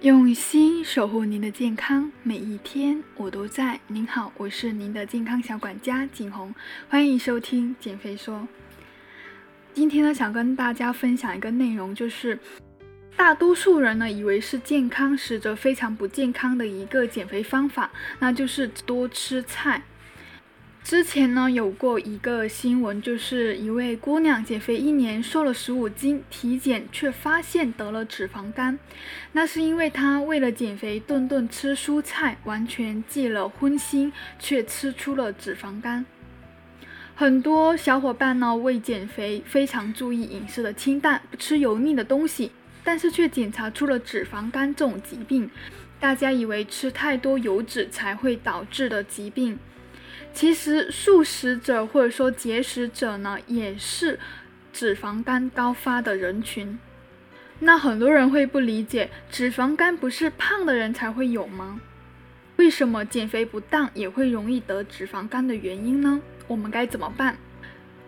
用心守护您的健康，每一天我都在。您好，我是您的健康小管家景红，欢迎收听减肥说。今天呢，想跟大家分享一个内容，就是大多数人呢以为是健康，实则非常不健康的一个减肥方法，那就是多吃菜。之前呢有过一个新闻，就是一位姑娘减肥一年瘦了十五斤，体检却发现得了脂肪肝。那是因为她为了减肥顿顿吃蔬菜，完全忌了荤腥，却吃出了脂肪肝。很多小伙伴呢为减肥非常注意饮食的清淡，不吃油腻的东西，但是却检查出了脂肪肝这种疾病。大家以为吃太多油脂才会导致的疾病。其实素食者或者说节食者呢，也是脂肪肝高发的人群。那很多人会不理解，脂肪肝不是胖的人才会有吗？为什么减肥不当也会容易得脂肪肝的原因呢？我们该怎么办？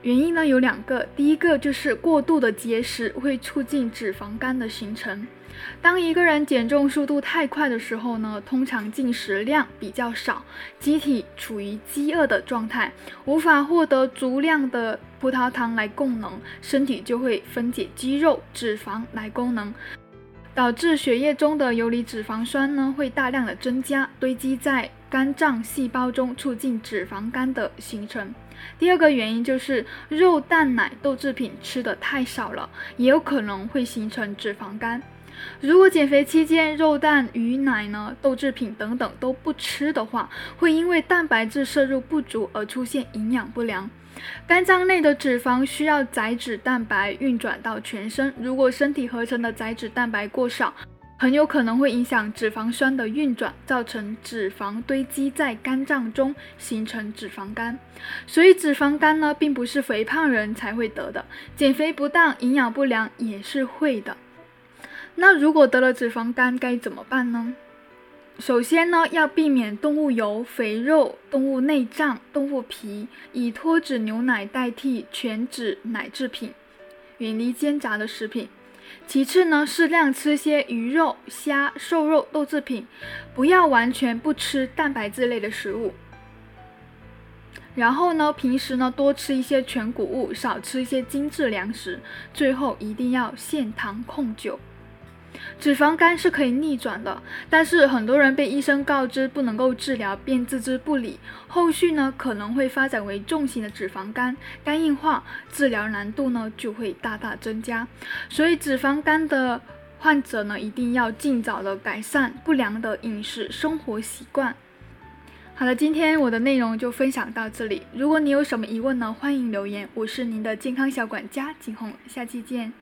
原因呢有两个，第一个就是过度的节食会促进脂肪肝的形成。当一个人减重速度太快的时候呢，通常进食量比较少，机体处于饥饿的状态，无法获得足量的葡萄糖来供能，身体就会分解肌肉、脂肪来供能，导致血液中的游离脂肪酸呢会大量的增加，堆积在肝脏细胞中，促进脂肪肝的形成。第二个原因就是肉、蛋、奶、豆制品吃的太少了，也有可能会形成脂肪肝。如果减肥期间肉、蛋、鱼、奶呢、豆制品等等都不吃的话，会因为蛋白质摄入不足而出现营养不良。肝脏内的脂肪需要载脂蛋白运转到全身，如果身体合成的载脂蛋白过少，很有可能会影响脂肪酸的运转，造成脂肪堆积在肝脏中，形成脂肪肝。所以脂肪肝呢，并不是肥胖人才会得的，减肥不当、营养不良也是会的。那如果得了脂肪肝该怎么办呢？首先呢，要避免动物油、肥肉、动物内脏、动物皮，以脱脂牛奶代替全脂奶制品，远离煎炸的食品。其次呢，适量吃些鱼肉、虾、瘦肉、豆制品，不要完全不吃蛋白质类的食物。然后呢，平时呢多吃一些全谷物，少吃一些精致粮食。最后一定要限糖控酒。脂肪肝是可以逆转的，但是很多人被医生告知不能够治疗，便置之不理，后续呢可能会发展为重型的脂肪肝，肝硬化，治疗难度呢就会大大增加。所以脂肪肝的患者呢，一定要尽早的改善不良的饮食生活习惯。好了，今天我的内容就分享到这里。如果你有什么疑问呢，欢迎留言。我是您的健康小管家景红，下期见。